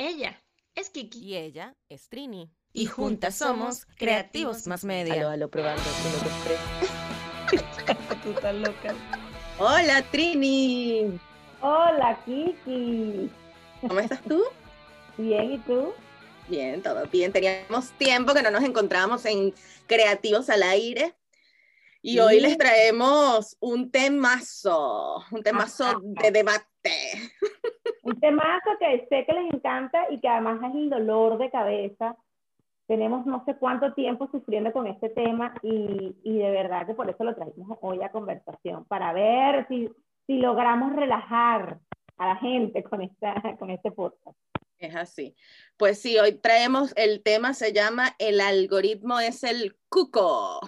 Ella es Kiki. Y ella es Trini. Y juntas somos Creativos Más Media. Aló, aló, probando. uno, dos, tres. Tú estás loca. Hola, Trini. Hola, Kiki. ¿Cómo estás tú? Bien, ¿y tú? Bien, todo bien. Teníamos tiempo que no nos encontrábamos en Creativos al Aire. Y hoy les traemos un temazo, un temazo de debate. Un temazo que sé que les encanta y que además es el dolor de cabeza. Tenemos no sé cuánto tiempo sufriendo con este tema y, y de verdad que por eso lo trajimos hoy a conversación, para ver si, si logramos relajar a la gente con, esta, con este podcast. Es así. Pues sí, hoy traemos el tema, se llama El algoritmo es el cuco.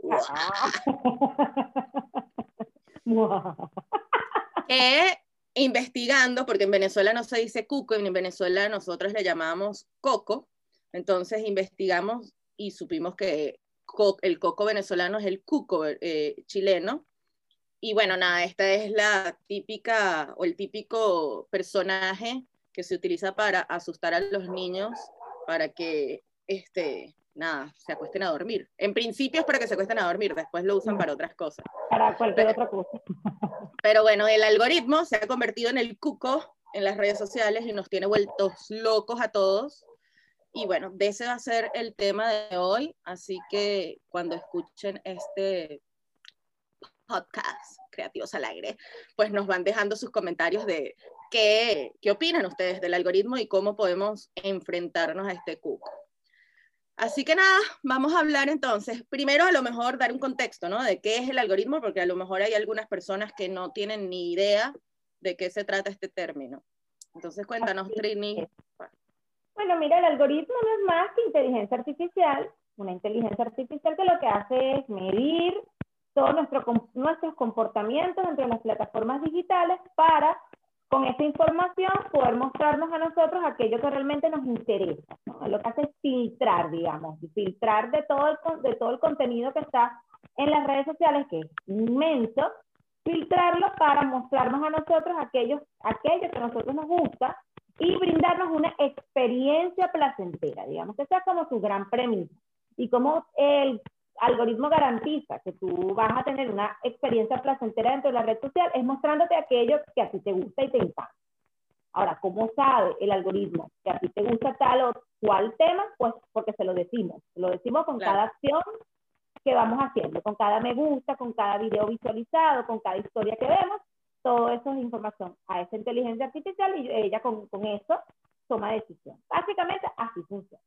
que investigando, porque en Venezuela no se dice cuco, en Venezuela nosotros le llamamos coco, entonces investigamos y supimos que el coco venezolano es el cuco eh, chileno. Y bueno, nada, esta es la típica o el típico personaje que se utiliza para asustar a los niños para que, este, nada, se acuesten a dormir. En principio es para que se acuesten a dormir, después lo usan para otras cosas. para cualquier otra cosa. Pero bueno, el algoritmo se ha convertido en el cuco en las redes sociales y nos tiene vueltos locos a todos. Y bueno, de ese va a ser el tema de hoy. Así que cuando escuchen este podcast, Creativos al Aire, pues nos van dejando sus comentarios de qué, qué opinan ustedes del algoritmo y cómo podemos enfrentarnos a este cuco. Así que nada, vamos a hablar entonces. Primero, a lo mejor dar un contexto, ¿no? De qué es el algoritmo, porque a lo mejor hay algunas personas que no tienen ni idea de qué se trata este término. Entonces, cuéntanos, Trini. Bueno, mira, el algoritmo no es más que inteligencia artificial, una inteligencia artificial que lo que hace es medir todos nuestro, nuestros comportamientos entre las plataformas digitales para, con esa información, poder mostrarnos a nosotros aquello que realmente nos interesa. Lo que hace es filtrar, digamos, filtrar de todo, el, de todo el contenido que está en las redes sociales, que es inmenso, filtrarlo para mostrarnos a nosotros aquellos, aquello que a nosotros nos gusta y brindarnos una experiencia placentera, digamos, que esa es como su gran premisa. Y como el algoritmo garantiza que tú vas a tener una experiencia placentera dentro de la red social, es mostrándote aquello que a ti te gusta y te encanta. Ahora, ¿cómo sabe el algoritmo que a ti te gusta tal o cual tema? Pues porque se lo decimos. Se lo decimos con Claro. cada acción que vamos haciendo, con cada me gusta, con cada video visualizado, con cada historia que vemos, todo eso es información a esa inteligencia artificial y ella con, con eso toma decisión. Básicamente así funciona.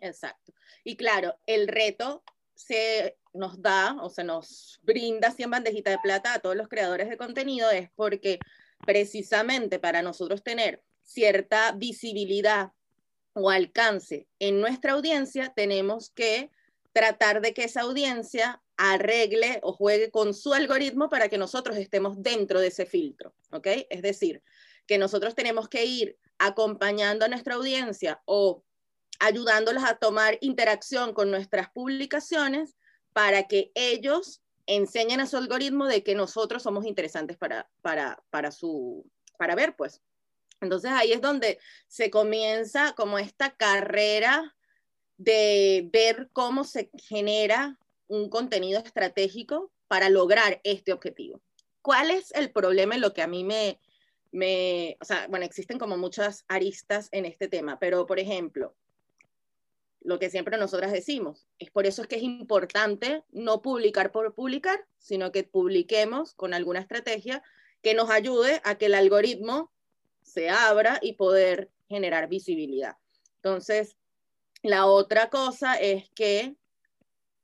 Exacto. Y claro, el reto se nos da o se nos brinda así en bandejita de plata a todos los creadores de contenido es porque precisamente para nosotros tener cierta visibilidad o alcance en nuestra audiencia, tenemos que tratar de que esa audiencia arregle o juegue con su algoritmo para que nosotros estemos dentro de ese filtro, ¿ok? Es decir, que nosotros tenemos que ir acompañando a nuestra audiencia o ayudándolos a tomar interacción con nuestras publicaciones para que ellos enseñen a su algoritmo de que nosotros somos interesantes para, para, para, su, para ver, pues. Entonces ahí es donde se comienza como esta carrera de ver cómo se genera un contenido estratégico para lograr este objetivo. ¿Cuál es el problema en lo que a mí me, me, o sea, bueno, existen como muchas aristas en este tema, pero por ejemplo, lo que siempre nosotras decimos, es por eso es que es importante no publicar por publicar, sino que publiquemos con alguna estrategia que nos ayude a que el algoritmo se abra y poder generar visibilidad. Entonces, la otra cosa es que,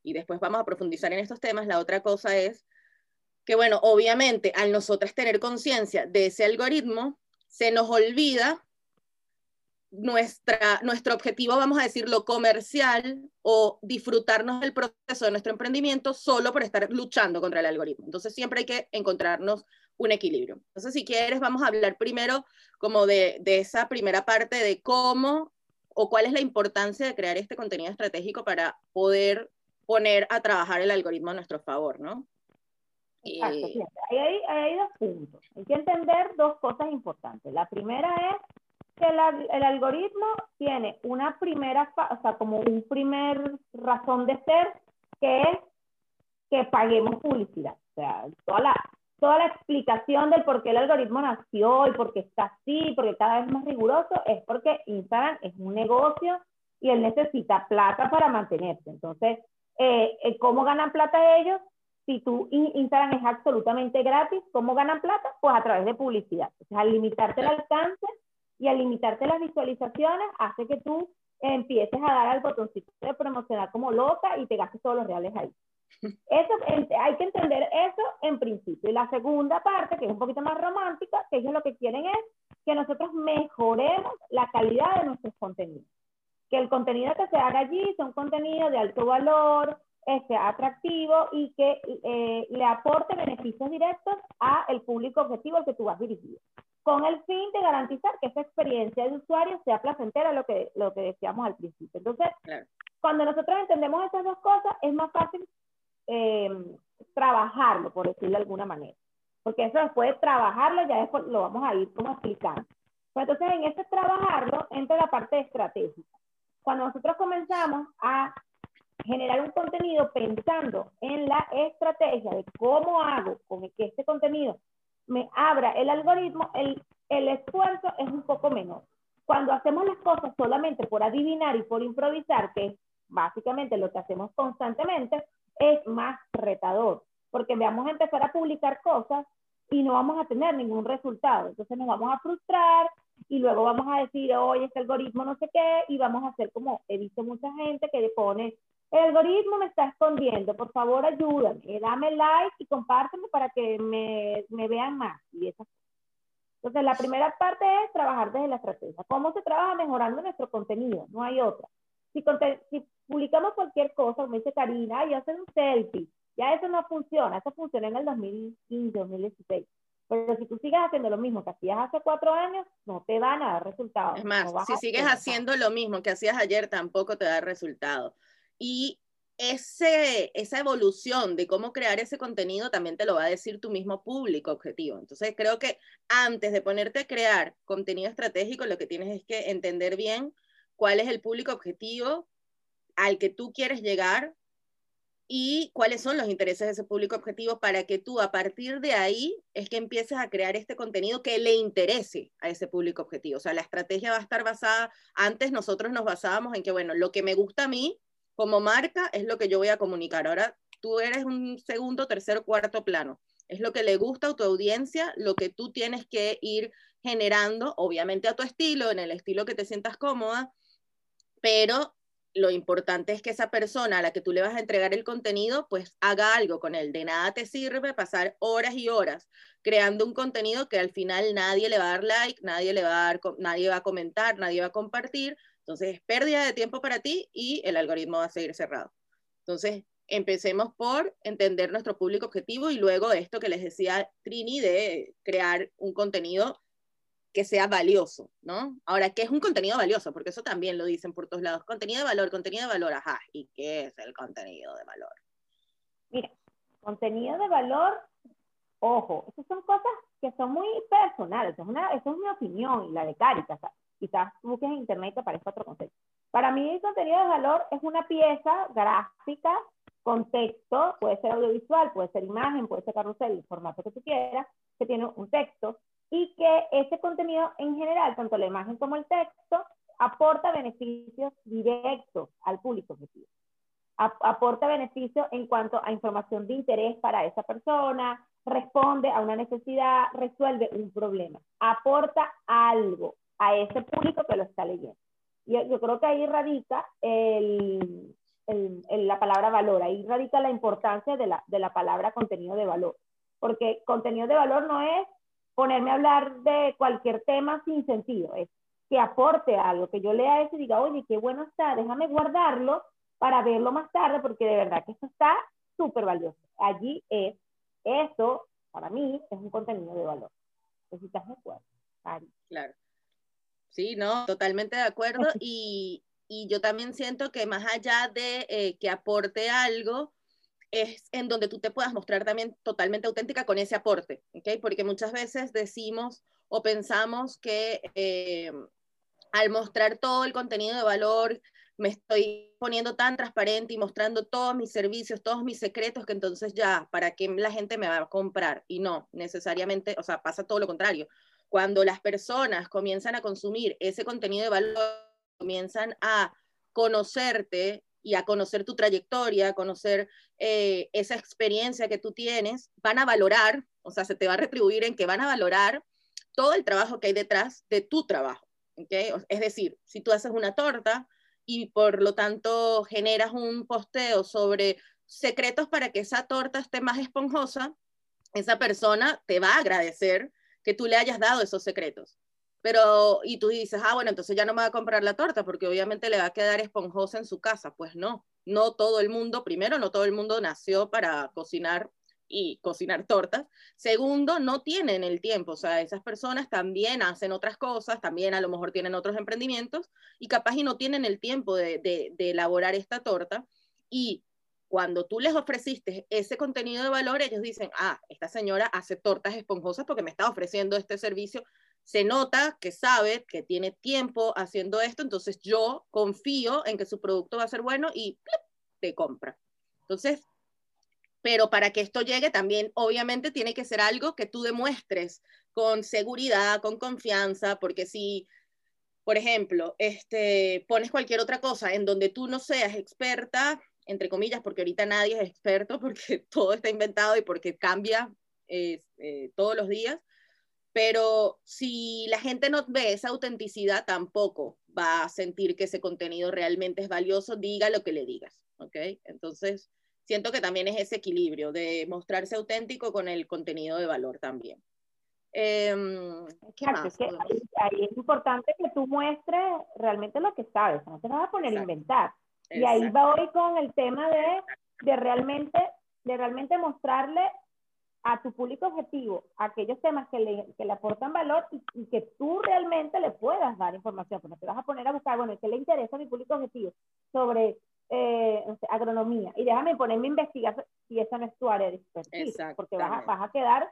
y después vamos a profundizar en estos temas, la otra cosa es que, bueno, obviamente al nosotras tener conciencia de ese algoritmo, se nos olvida nuestra, nuestro objetivo, vamos a decirlo, comercial o disfrutarnos del proceso de nuestro emprendimiento solo por estar luchando contra el algoritmo. Entonces siempre hay que encontrarnos un equilibrio. Entonces, si quieres, vamos a hablar primero como de, de esa primera parte de cómo o cuál es la importancia de crear este contenido estratégico para poder poner a trabajar el algoritmo a nuestro favor, ¿no? Ahí hay, ahí hay dos puntos. Hay que entender dos cosas importantes. La primera es que el algoritmo tiene una primera, o sea, como un primer razón de ser, que es que paguemos publicidad. O sea, toda la, toda la explicación del por qué el algoritmo nació y por qué está así, porque cada vez más riguroso, es porque Instagram es un negocio y él necesita plata para mantenerse. Entonces, eh, eh, ¿cómo ganan plata ellos? Si tú Instagram es absolutamente gratis, ¿cómo ganan plata? Pues a través de publicidad. O sea, al limitarte el alcance y al limitarte las visualizaciones, hace que tú empieces a dar al botoncito de promocionar como loca y te gastes todos los reales ahí. Eso, hay que entender eso en principio. Y la segunda parte, que es un poquito más romántica, que ellos lo que quieren es que nosotros mejoremos la calidad de nuestros contenidos. Que el contenido que se haga allí sea un contenido de alto valor, sea atractivo y que eh, le aporte beneficios directos al público objetivo al que tú vas dirigido con el fin de garantizar que esa experiencia de usuario sea placentera, lo que, lo que decíamos al principio. Entonces, cuando nosotros entendemos esas dos cosas, es más fácil eh, trabajarlo, por decirlo de alguna manera. Porque eso después de trabajarlo, ya después lo vamos a ir como explicando. Pues entonces, en ese trabajarlo entra la parte estratégica. Cuando nosotros comenzamos a generar un contenido pensando en la estrategia de cómo hago con que este contenido me abra el algoritmo, el, el esfuerzo es un poco menor. Cuando hacemos las cosas solamente por adivinar y por improvisar, que es básicamente lo que hacemos constantemente, es más retador, porque vamos a empezar a publicar cosas y no vamos a tener ningún resultado. Entonces nos vamos a frustrar y luego vamos a decir, oye, este algoritmo no sé qué, y vamos a hacer como he visto mucha gente que le pone el algoritmo me está escondiendo, por favor ayúdame, dame like y compárteme para que me, me vean más. Y Entonces, la primera parte es trabajar desde la estrategia. ¿Cómo se trabaja? Mejorando nuestro contenido, no hay otra. Si, si publicamos cualquier cosa, como dice Karina, y hacen un selfie, ya eso no funciona, eso funciona en el 2015, 2016. Pero si tú sigues haciendo lo mismo que hacías hace cuatro años, no te van a dar resultados. Es más, si sigues haciendo lo mismo que hacías ayer, tampoco te da resultado. Y ese, esa evolución de cómo crear ese contenido también te lo va a decir tu mismo público objetivo. Entonces creo que antes de ponerte a crear contenido estratégico, lo que tienes es que entender bien cuál es el público objetivo al que tú quieres llegar y cuáles son los intereses de ese público objetivo para que tú a partir de ahí es que empieces a crear este contenido que le interese a ese público objetivo. O sea, la estrategia va a estar basada, antes nosotros nos basábamos en que, bueno, lo que me gusta a mí como marca es lo que yo voy a comunicar. Ahora tú eres un segundo, tercer, cuarto plano. Es lo que le gusta a tu audiencia, lo que tú tienes que ir generando, obviamente a tu estilo, en el estilo que te sientas cómoda, pero lo importante es que esa persona a la que tú le vas a entregar el contenido, pues haga algo con él. De nada te sirve pasar horas y horas creando un contenido que al final nadie le va a dar like, nadie le va a dar, nadie va a comentar, nadie va a compartir, entonces, es pérdida de tiempo para ti y el algoritmo va a seguir cerrado. Entonces, empecemos por entender nuestro público objetivo y luego esto que les decía Trini de crear un contenido que sea valioso, ¿no? Ahora, ¿qué es un contenido valioso? Porque eso también lo dicen por todos lados. Contenido de valor, contenido de valor, ajá. ¿Y qué es el contenido de valor? Mira, contenido de valor, ojo, esas son cosas que son muy personales. Es, una, es mi opinión y la de Caritas quizás busques en internet y te aparezca otro concepto. Para mí el contenido de valor es una pieza gráfica con texto, puede ser audiovisual, puede ser imagen, puede ser carrusel, el formato que tú quieras, que tiene un texto y que ese contenido en general, tanto la imagen como el texto, aporta beneficios directos al público objetivo. Aporta beneficios en cuanto a información de interés para esa persona, responde a una necesidad, resuelve un problema, aporta algo, a ese público que lo está leyendo. Y yo creo que ahí radica el, el, la palabra valor, ahí radica la importancia de la, de la palabra contenido de valor, porque contenido de valor no es ponerme a hablar de cualquier tema sin sentido, es que aporte algo, que yo lea eso y diga, oye, qué bueno está, déjame guardarlo para verlo más tarde, porque de verdad que esto está súper valioso. Allí es, eso para mí es un contenido de valor. Necesitas de acuerdo, Claro. Sí, no, totalmente de acuerdo. Y, yo también siento que más allá de eh, que aporte algo, es en donde tú te puedas mostrar también totalmente auténtica con ese aporte, ¿ok? Porque muchas veces decimos o pensamos que eh, al mostrar todo el contenido de valor, me estoy poniendo tan transparente y mostrando todos mis servicios, todos mis secretos, que entonces ya, ¿para qué la gente me va a comprar? Y no, necesariamente, o sea, pasa todo lo contrario. Cuando las personas comienzan a consumir ese contenido de valor, comienzan a conocerte y a conocer tu trayectoria, a conocer eh, esa experiencia que tú tienes, van a valorar, o sea, se te va a retribuir en que van a valorar todo el trabajo que hay detrás de tu trabajo. ¿okay? Es decir, si tú haces una torta, y por lo tanto generas un posteo sobre secretos para que esa torta esté más esponjosa, esa persona te va a agradecer que tú le hayas dado esos secretos. Pero, y tú dices, ah, bueno, entonces ya no me va a comprar la torta porque obviamente le va a quedar esponjosa en su casa. Pues no, no todo el mundo, primero, no todo el mundo nació para cocinar y cocinar tortas. Segundo, no tienen el tiempo, o sea, esas personas también hacen otras cosas, también a lo mejor tienen otros emprendimientos y capaz y no tienen el tiempo de, de, elaborar esta torta. Y cuando tú les ofreciste ese contenido de valor, ellos dicen, ah, esta señora hace tortas esponjosas porque me está ofreciendo este servicio. Se nota que sabe que tiene tiempo haciendo esto, entonces yo confío en que su producto va a ser bueno y te compra. Entonces, pero para que esto llegue también, obviamente, tiene que ser algo que tú demuestres con seguridad, con confianza, porque si, por ejemplo, este, pones cualquier otra cosa en donde tú no seas experta, entre comillas, porque ahorita nadie es experto, porque todo está inventado y porque cambia eh, todos los días, pero si la gente no ve esa autenticidad, tampoco va a sentir que ese contenido realmente es valioso, diga lo que le digas, ¿ok? Entonces, siento que también es ese equilibrio de mostrarse auténtico con el contenido de valor también. Em, ¿qué más? ahí, es importante que tú muestres realmente lo que sabes, no te vas a poner a inventar. Y ahí voy con el tema de, de, realmente, de realmente mostrarle a tu público objetivo aquellos temas que le, que le aportan valor y, que tú realmente le puedas dar información, porque te vas a poner a buscar, bueno, ¿qué le interesa a mi público objetivo sobre eh, agronomía. Y déjame ponerme a investigar si esa no es tu área de expertise, porque vas a, vas a quedar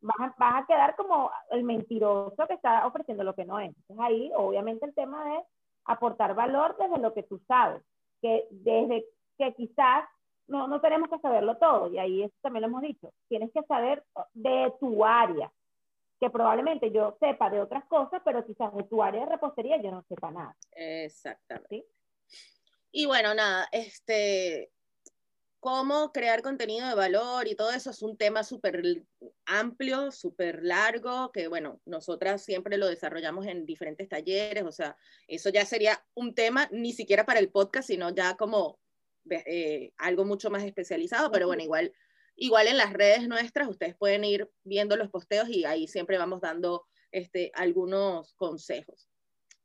vas a, vas a, quedar como el mentiroso que está ofreciendo lo que no es. Entonces ahí, obviamente, el tema de aportar valor desde lo que tú sabes, que desde que quizás no, no tenemos que saberlo todo, y ahí eso también lo hemos dicho, tienes que saber de tu área, que probablemente yo sepa de otras cosas, pero quizás de tu área de repostería yo no sepa nada. Exactamente. Y bueno, nada, este, cómo crear contenido de valor y todo eso es un tema súper amplio, súper largo, que bueno, nosotras siempre lo desarrollamos en diferentes talleres, o sea, eso ya sería un tema ni siquiera para el podcast, sino ya como eh, algo mucho más especializado, pero bueno, igual, igual en las redes nuestras ustedes pueden ir viendo los posteos y ahí siempre vamos dando este, algunos consejos.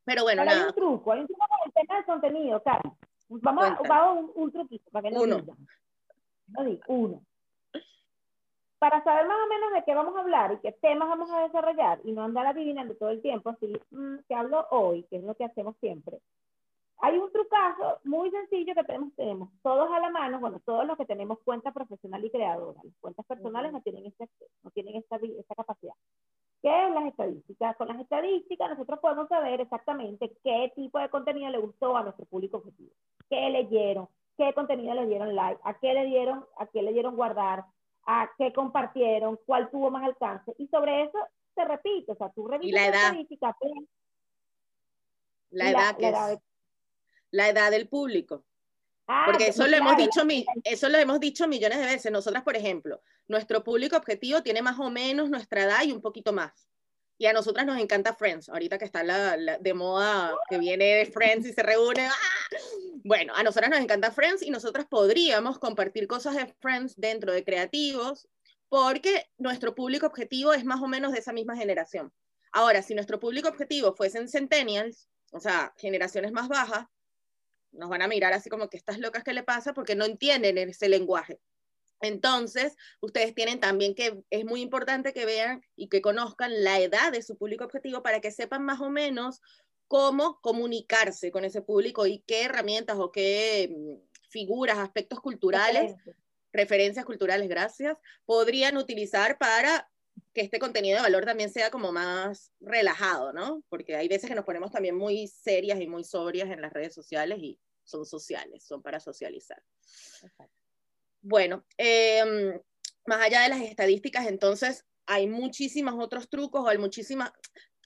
Pero bueno, nada. Hay un truco, hay un truco con el tema del contenido, claro. Vamos, a, un, un, truquito para que no uno. Digan. Uno. Para saber más o menos de qué vamos a hablar y qué temas vamos a desarrollar y no andar adivinando todo el tiempo, así mm, que hablo hoy, que es lo que hacemos siempre. Hay un trucazo muy sencillo que tenemos, tenemos todos a la mano, bueno, todos los que tenemos cuenta profesional y creadora. Las cuentas personales no tienen este no tienen esta, esta capacidad. ¿Qué es las estadísticas? Con las estadísticas nosotros podemos saber exactamente qué tipo de contenido le gustó a nuestro público objetivo qué leyeron, qué contenido le dieron like, a qué le dieron, a qué le dieron guardar, a qué compartieron, cuál tuvo más alcance. Y sobre eso se repite, o sea, tú revisas la edad. La, edad, que es, la edad del público. Ah, Porque eso lo, hemos dicho, eso lo hemos dicho millones de veces. Nosotras, por ejemplo, nuestro público objetivo tiene más o menos nuestra edad y un poquito más. Y a nosotras nos encanta Friends, ahorita que está la, de moda, que viene de Friends y se reúne. ¡ah! Bueno, a nosotras nos encanta Friends y nosotras podríamos compartir cosas de Friends dentro de creativos, porque nuestro público objetivo es más o menos de esa misma generación. Ahora, si nuestro público objetivo fuesen centennials, o sea, generaciones más bajas, nos van a mirar así como que estas locas que le pasa porque no entienden ese lenguaje. Entonces, ustedes tienen también que, es muy importante que vean y que conozcan la edad de su público objetivo para que sepan más o menos cómo comunicarse con ese público y qué herramientas o qué mm, figuras, aspectos culturales, referencias, culturales, gracias, podrían utilizar para que este contenido de valor también sea como más relajado, ¿no? Porque hay veces que nos ponemos también muy serias y muy sobrias en las redes sociales y son sociales, son para socializar. Bueno, em, más allá de las estadísticas, entonces hay muchísimos otros trucos o hay muchísimas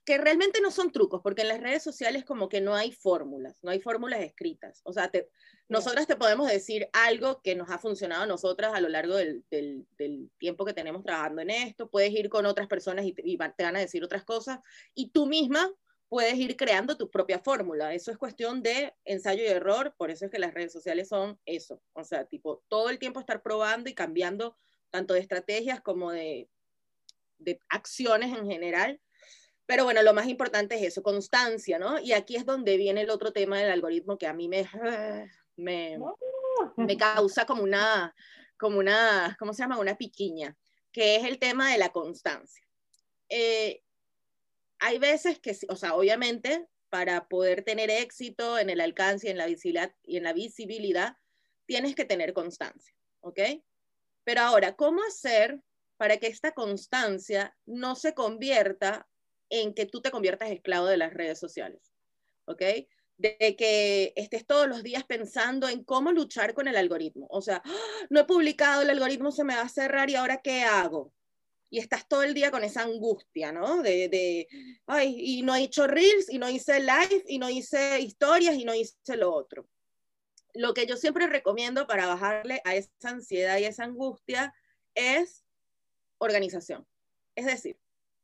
que realmente no son trucos, porque en las redes sociales como que no hay fórmulas, no hay fórmulas escritas. O sea, te, nosotras te podemos decir algo que nos ha funcionado a nosotras a lo largo del, del, tiempo que tenemos trabajando en esto. Puedes ir con otras personas y te, y te van a decir otras cosas. Y tú misma puedes ir creando tu propia fórmula. Eso es cuestión de ensayo y error, por eso es que las redes sociales son eso. O sea, tipo, todo el tiempo estar probando y cambiando tanto de estrategias como de, de acciones en general pero bueno, lo más importante es eso, constancia, ¿no? Y aquí es donde viene el otro tema del algoritmo que a mí me, me, me causa como una, como una, ¿cómo se llama? Una piquiña, que es el tema de la constancia. Eh, hay veces que, o sea, obviamente, para poder tener éxito en el alcance y en la visibilidad, y en la visibilidad tienes que tener constancia, ¿ok? Pero ahora, ¿cómo hacer para que esta constancia no se convierta en que tú te conviertas esclavo de las redes sociales, ¿ok? De que estés todos los días pensando en cómo luchar con el algoritmo. O sea, ¡Ah! no he publicado, el algoritmo se me va a cerrar y ahora qué hago. Y estás todo el día con esa angustia, ¿no? De, de, ay, y no he hecho reels, y no hice live, y no hice historias, y no hice lo otro. Lo que yo siempre recomiendo para bajarle a esa ansiedad y esa angustia es organización. Es decir,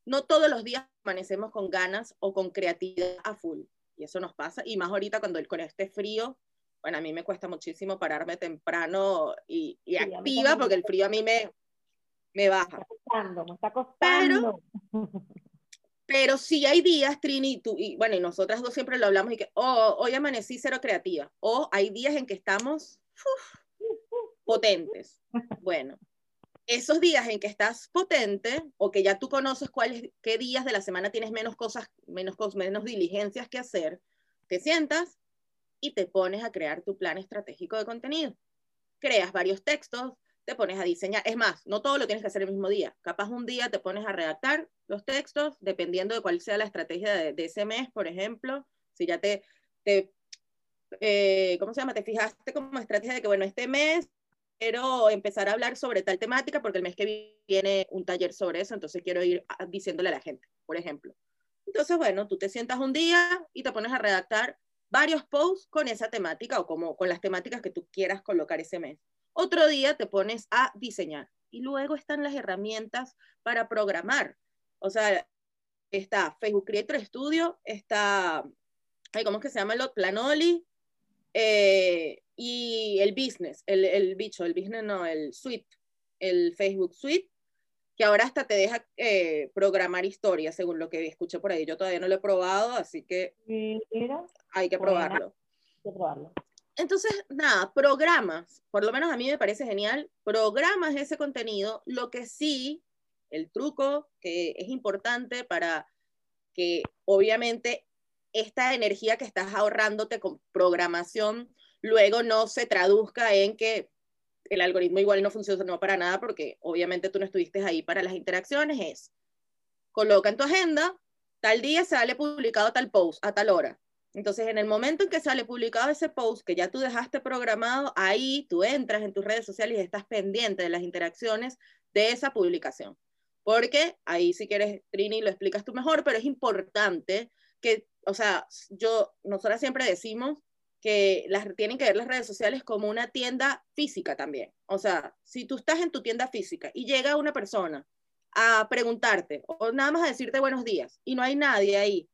no todos los días amanecemos con ganas o con creatividad a full. Y eso nos pasa. Y más ahorita cuando el, con este frío, bueno, a mí me cuesta muchísimo pararme temprano y, activa porque el frío a mí me, me baja. Me está costando, me está costando. Pero, pero sí hay días, Trini, y, tú, y bueno, y nosotras dos siempre lo hablamos y que, oh, hoy amanecí cero creativa. O hay días en que estamos potentes. Bueno, esos días en que estás potente o que ya tú conoces cuáles, qué días de la semana tienes menos cosas, menos, menos diligencias que hacer, te sientas y te pones a crear tu plan estratégico de contenido. Creas varios textos, te pones a diseñar. Es más, no todo lo tienes que hacer el mismo día. Capaz un día te pones a redactar los textos, dependiendo de cuál sea la estrategia de, ese mes, por ejemplo. Si ya te, te eh, ¿cómo se llama? Te fijaste como estrategia de que, bueno, este mes quiero empezar a hablar sobre tal temática porque el mes que viene un taller sobre eso, entonces quiero ir diciéndole a la gente, por ejemplo. Entonces, bueno, tú te sientas un día y te pones a redactar varios posts con esa temática o como con las temáticas que tú quieras colocar ese mes. Otro día te pones a diseñar y luego están las herramientas para programar. O sea, está Facebook Creator Studio, está, ¿cómo es que se llama? Planoli, eh, y el business, el, el, bicho, el business no, el suite, el Facebook Suite, que ahora hasta te deja eh, programar historias, según lo que escuché por ahí. Yo todavía no lo he probado, así que hay que probarlo. Entonces, nada, programas, por lo menos a mí me parece genial, programas ese contenido, lo que sí, el truco que es importante para que obviamente esta energía que estás ahorrándote con programación luego no se traduzca en que el algoritmo igual no funcionó para nada porque obviamente tú no estuviste ahí para las interacciones, es coloca en tu agenda, tal día sale publicado tal post a tal hora. Entonces, en el momento en que sale publicado ese post que ya tú dejaste programado, ahí tú entras en tus redes sociales y estás pendiente de las interacciones de esa publicación. Porque ahí si quieres, Trini, lo explicas tú mejor, pero es importante que, o sea, yo, nosotras siempre decimos que las, tienen que ver las redes sociales como una tienda física también. O sea, si tú estás en tu tienda física y llega una persona a preguntarte o nada más a decirte buenos días y no hay nadie ahí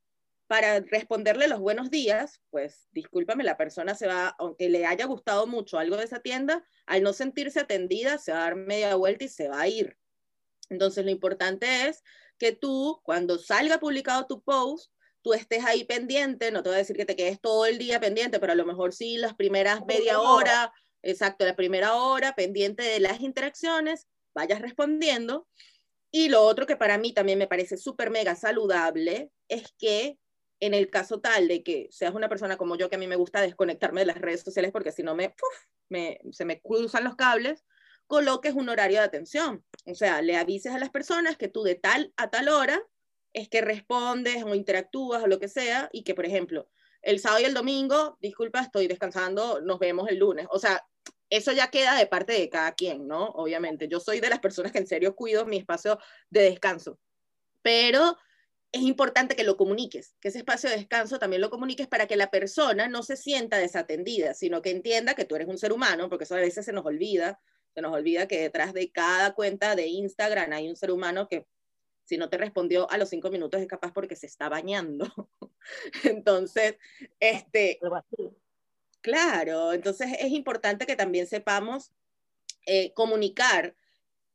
para responderle los buenos días, pues discúlpame, la persona se va, aunque le haya gustado mucho algo de esa tienda, al no sentirse atendida, se va a dar media vuelta y se va a ir. Entonces, lo importante es que tú, cuando salga publicado tu post, tú estés ahí pendiente, no te voy a decir que te quedes todo el día pendiente, pero a lo mejor sí las primeras media hora, exacto, la primera hora, pendiente de las interacciones, vayas respondiendo. Y lo otro que para mí también me parece súper mega saludable es que en el caso tal de que seas una persona como yo, que a mí me gusta desconectarme de las redes sociales porque si no me, me se me cruzan los cables, coloques un horario de atención. O sea, le avises a las personas que tú de tal a tal hora es que respondes o interactúas o lo que sea y que, por ejemplo, el sábado y el domingo, disculpa, estoy descansando, nos vemos el lunes. O sea, eso ya queda de parte de cada quien, ¿no? Obviamente, yo soy de las personas que en serio cuido mi espacio de descanso, pero es importante que lo comuniques, que ese espacio de descanso también lo comuniques para que la persona no se sienta desatendida, sino que entienda que tú eres un ser humano, porque eso a veces se nos olvida, se nos olvida que detrás de cada cuenta de Instagram hay un ser humano que si no te respondió a los cinco minutos es capaz porque se está bañando. entonces, este, claro, entonces es importante que también sepamos eh, comunicar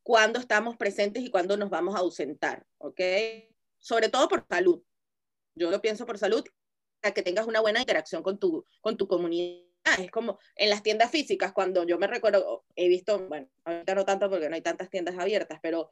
cuándo estamos presentes y cuándo nos vamos a ausentar, ¿ok? Sobre todo por salud. Yo lo pienso por salud, para que tengas una buena interacción con tu, con tu comunidad es como en las tiendas físicas, cuando yo me recuerdo, he visto, bueno, ahorita no tanto porque no hay tantas tiendas abiertas, pero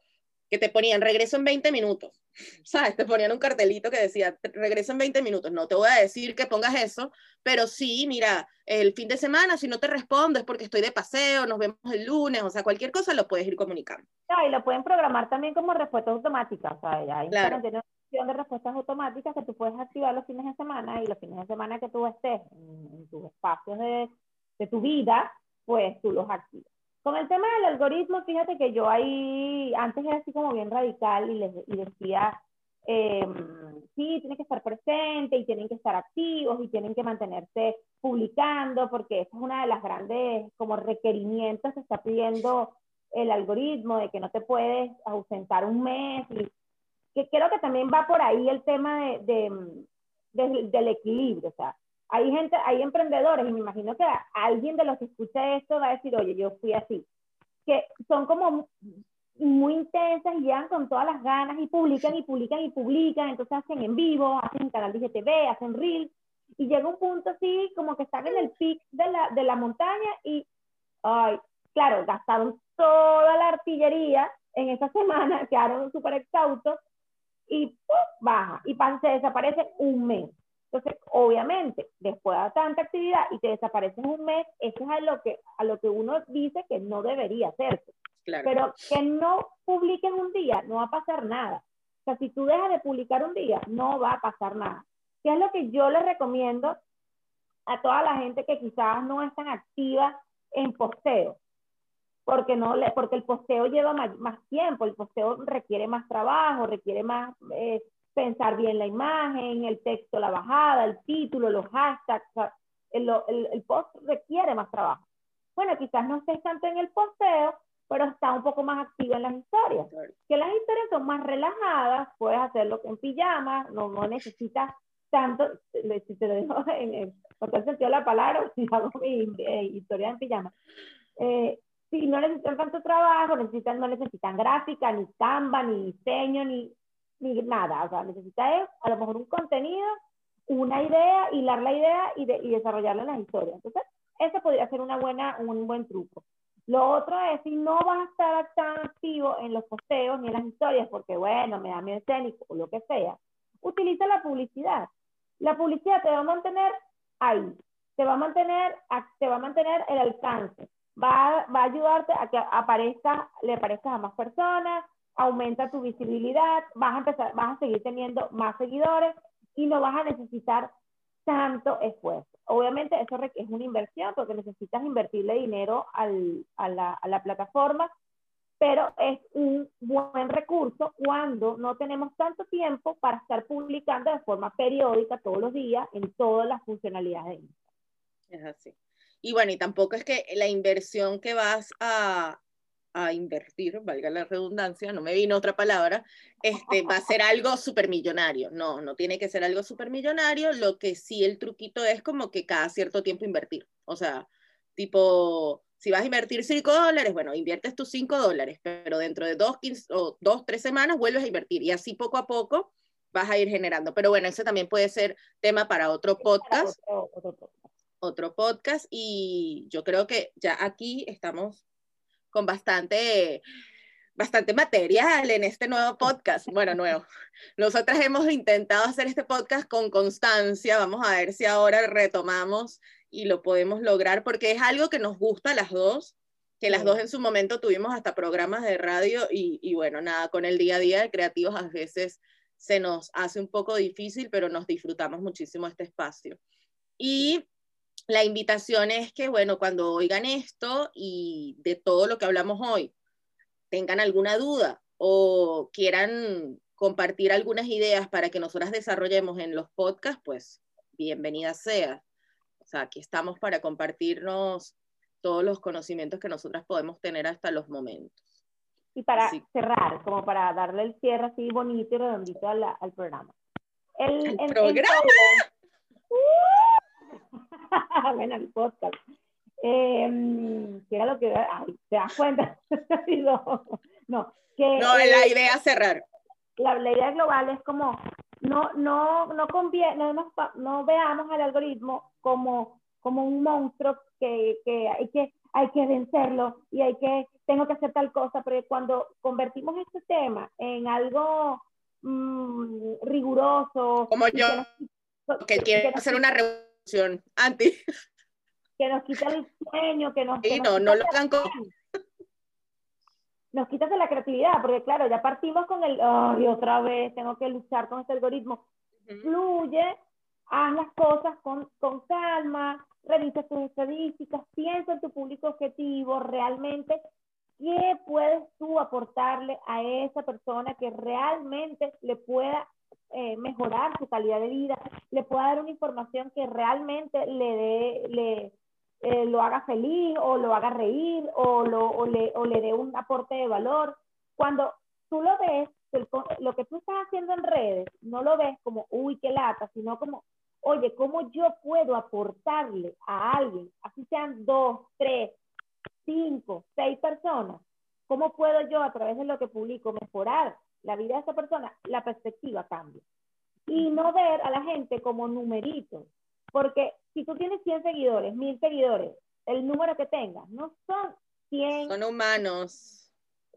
que te ponían regreso en 20 minutos, ¿sabes? Te ponían un cartelito que decía regreso en 20 minutos. No te voy a decir que pongas eso, pero sí, mira, el fin de semana, si no te respondo es porque estoy de paseo, nos vemos el lunes, o sea, cualquier cosa lo puedes ir comunicando. y lo pueden programar también como respuesta automática, o sea, ya hay claro. una opción de respuestas automáticas que tú puedes activar los fines de semana y los fines de semana que tú estés en, tus espacios de, de tu vida, pues tú los activas. Con el tema del algoritmo, fíjate que yo ahí, antes era así como bien radical y, les, decía, em, sí, tienen que estar presentes y tienen que estar activos y tienen que mantenerse publicando, porque esa es una de las grandes como requerimientos que está pidiendo el algoritmo, de que no te puedes ausentar un mes. Y que creo que también va por ahí el tema de, de, del equilibrio. O sea, hay gente, hay emprendedores, y me imagino que alguien de los que escucha esto va a decir, oye, yo fui así, que son como muy intensas y llegan con todas las ganas y publican y publican y publican, entonces hacen en vivo, hacen canal de IGTV, hacen reels, y llega un punto así como que están en el pic de la, de la montaña y, ay, claro, gastaron toda la artillería en esa semana, quedaron súper exhaustos y baja, y se desaparece un mes. Entonces, obviamente, después de tanta actividad y te desapareces un mes, eso es a lo que, a lo que uno dice que no debería hacerse. Pero que no publiques un día, no va a pasar nada. O sea, si tú dejas de publicar un día, no va a pasar nada. ¿Qué es lo que yo le recomiendo a toda la gente que quizás no es tan activa en posteo? Porque, no le, porque el posteo lleva más, más tiempo, el posteo requiere más trabajo, requiere más eh, pensar bien la imagen, el texto, la bajada, el título, los hashtags. el, el, post requiere más trabajo. Bueno, quizás no estés tanto en el posteo, pero está un poco más activo en las historias. Que las historias son más relajadas, puedes hacerlo en pijama, no, no necesitas tanto, si te lo digo en, el sentido de la palabra, si hago mi eh, historia en pijama. Eh, si no necesitan tanto trabajo, necesitan, no necesitan gráfica, ni Canva, ni diseño, ni ni nada. O sea, necesitas a lo mejor un contenido, una idea, hilar la idea y, de, y desarrollarla en las historias. Entonces, ese podría ser una buena, un buen truco. Lo otro es, si no vas a estar tan activo en los posteos ni en las historias, porque bueno, me da miedo escénico o lo que sea, utiliza la publicidad. La publicidad te va a mantener ahí, te va a mantener, te va a mantener el alcance, va, va a ayudarte a que aparezca, le aparezcas a más personas, aumenta tu visibilidad, vas a empezar, vas a seguir teniendo más seguidores y no vas a necesitar tanto esfuerzo. Obviamente eso es una inversión porque necesitas invertirle dinero al, a, la, a la plataforma, pero es un buen recurso cuando no tenemos tanto tiempo para estar publicando de forma periódica todos los días en todas las funcionalidades de Es así. Y bueno, y tampoco es que la inversión que vas a, a invertir, valga la redundancia, no me vino otra palabra, este, va a ser algo supermillonario. No, no tiene que ser algo supermillonario, lo que sí el truquito es como que cada cierto tiempo invertir. O sea, tipo, si vas a invertir 5 dólares, bueno, inviertes tus 5 dólares, pero dentro de dos, 15, o dos, tres semanas vuelves a invertir y así poco a poco vas a ir generando. Pero bueno, ese también puede ser tema para otro podcast. Otro podcast y yo creo que ya aquí estamos con bastante, bastante material en este nuevo podcast. Bueno, nuevo. Nosotras hemos intentado hacer este podcast con constancia. Vamos a ver si ahora retomamos y lo podemos lograr porque es algo que nos gusta a las dos. que las dos en su momento tuvimos hasta programas de radio y, y bueno, nada, con el día a día de creativos a veces se nos hace un poco difícil, pero nos disfrutamos muchísimo este espacio. Y la invitación es que, bueno, cuando oigan esto y de todo lo que hablamos hoy, tengan alguna duda o quieran compartir algunas ideas para que nosotras desarrollemos en los podcasts, pues bienvenida sea. O sea, aquí estamos para compartirnos todos los conocimientos que nosotras podemos tener hasta los momentos. Y para cerrar, como para darle el cierre así bonito y redondito al, al programa. El, programa. bueno, el podcast. Eh, ¿Qué era lo que.? Ay, ¿te das cuenta? no, que, no, la idea es cerrar. La, la, idea global es como. No, no, no, conviene, no, no, veamos al algoritmo como, como un monstruo que, que, hay que hay que vencerlo y hay que, tengo que hacer tal cosa, pero cuando convertimos este tema en algo mmm, riguroso. Como yo, que, quiero hacer una anti. Que nos quita el sueño, que nos. Sí, no, no lo hagan con... Nos quitas de la creatividad, porque claro, ya partimos con el, ay, otra vez tengo que luchar con este algoritmo. Fluye, haz las cosas con, con calma, revisa tus estadísticas, piensa en tu público objetivo, realmente qué puedes tú aportarle a esa persona que realmente le pueda eh, mejorar su calidad de vida, le pueda dar una información que realmente le dé, le, eh, lo haga feliz o lo haga reír o, lo, o, le, o le dé un aporte de valor. Cuando tú lo ves, lo que tú estás haciendo en redes, no lo ves como, uy, qué lata, sino como, oye, ¿cómo yo puedo aportarle a alguien, así sean dos, tres, cinco, seis personas? ¿Cómo puedo yo a través de lo que publico mejorar la vida de esa persona? La perspectiva cambia. Y no ver a la gente como numeritos, porque si tú tienes 100 seguidores, 1000 seguidores, el número que tengas, no son 100. Son humanos.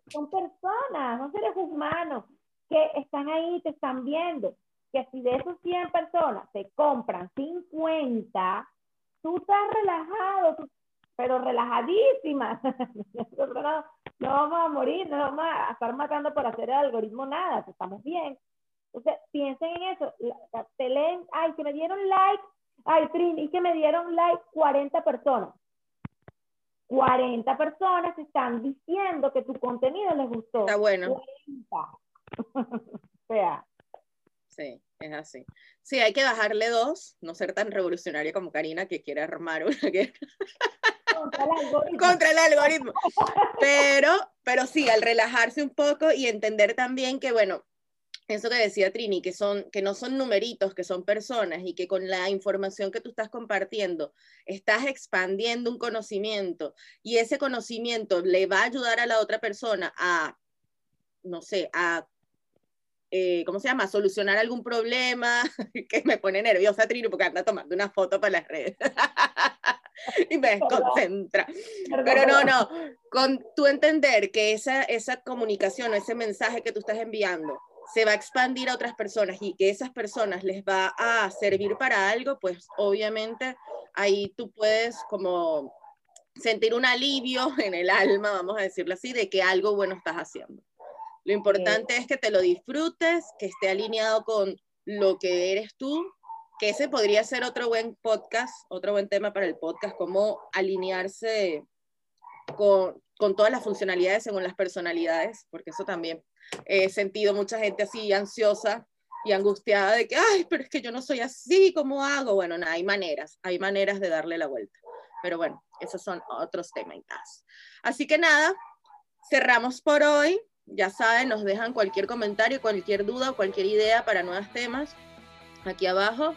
Son personas, son seres humanos que están ahí, te están viendo que si de esos 100 personas te compran 50, tú estás relajado, pero relajadísima. no, no vamos a morir, no vamos a estar matando por hacer el algoritmo nada, estamos bien. Entonces, piensen en eso. Te leen, ay, que me dieron like, ay, Trini, y que me dieron like 40 personas. 40 personas están diciendo que tu contenido les gustó. Está bueno. o sea, Sí, es así. Sí, hay que bajarle dos, no ser tan revolucionaria como Karina que quiere armar una guerra. Contra el algoritmo. Pero, pero sí, al relajarse un poco y entender también que, bueno, eso que decía Trini, que, son, que no son numeritos, que son personas y que con la información que tú estás compartiendo estás expandiendo un conocimiento y ese conocimiento le va a ayudar a la otra persona a, no sé, a eh, ¿cómo se llama? Solucionar algún problema, que me pone nerviosa Trino porque anda tomando una foto para las redes. y me desconcentra. Pero no, no, con tu entender que esa, esa comunicación o ese mensaje que tú estás enviando se va a expandir a otras personas y que esas personas les va a servir para algo, pues obviamente ahí tú puedes como sentir un alivio en el alma, vamos a decirlo así, de que algo bueno estás haciendo. Lo importante es que te lo disfrutes, que esté alineado con lo que eres tú, que ese podría ser otro buen podcast, otro buen tema para el podcast, cómo alinearse con, con todas las funcionalidades según las personalidades, porque eso también he sentido mucha gente así ansiosa y angustiada de que, ay, pero es que yo no soy así, ¿cómo hago? Bueno, nada, hay maneras, hay maneras de darle la vuelta. Pero bueno, esos son otros temas. Así que nada, cerramos por hoy ya saben, nos dejan cualquier comentario, cualquier duda o cualquier idea para nuevos temas aquí abajo.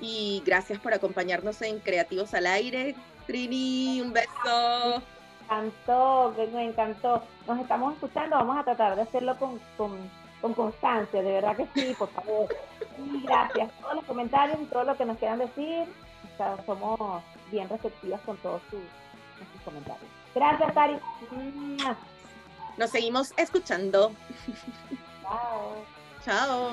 Y gracias por acompañarnos en Creativos al Aire. Trini, un beso. Me encantó, me encantó. Nos estamos escuchando, vamos a tratar de hacerlo con, con, constancia, de verdad que sí, por favor. Y gracias. Todos los comentarios y todo lo que nos quieran decir, somos bien receptivas con todos sus, sus comentarios. Gracias, Tari. Nos seguimos escuchando. Chao. Chao.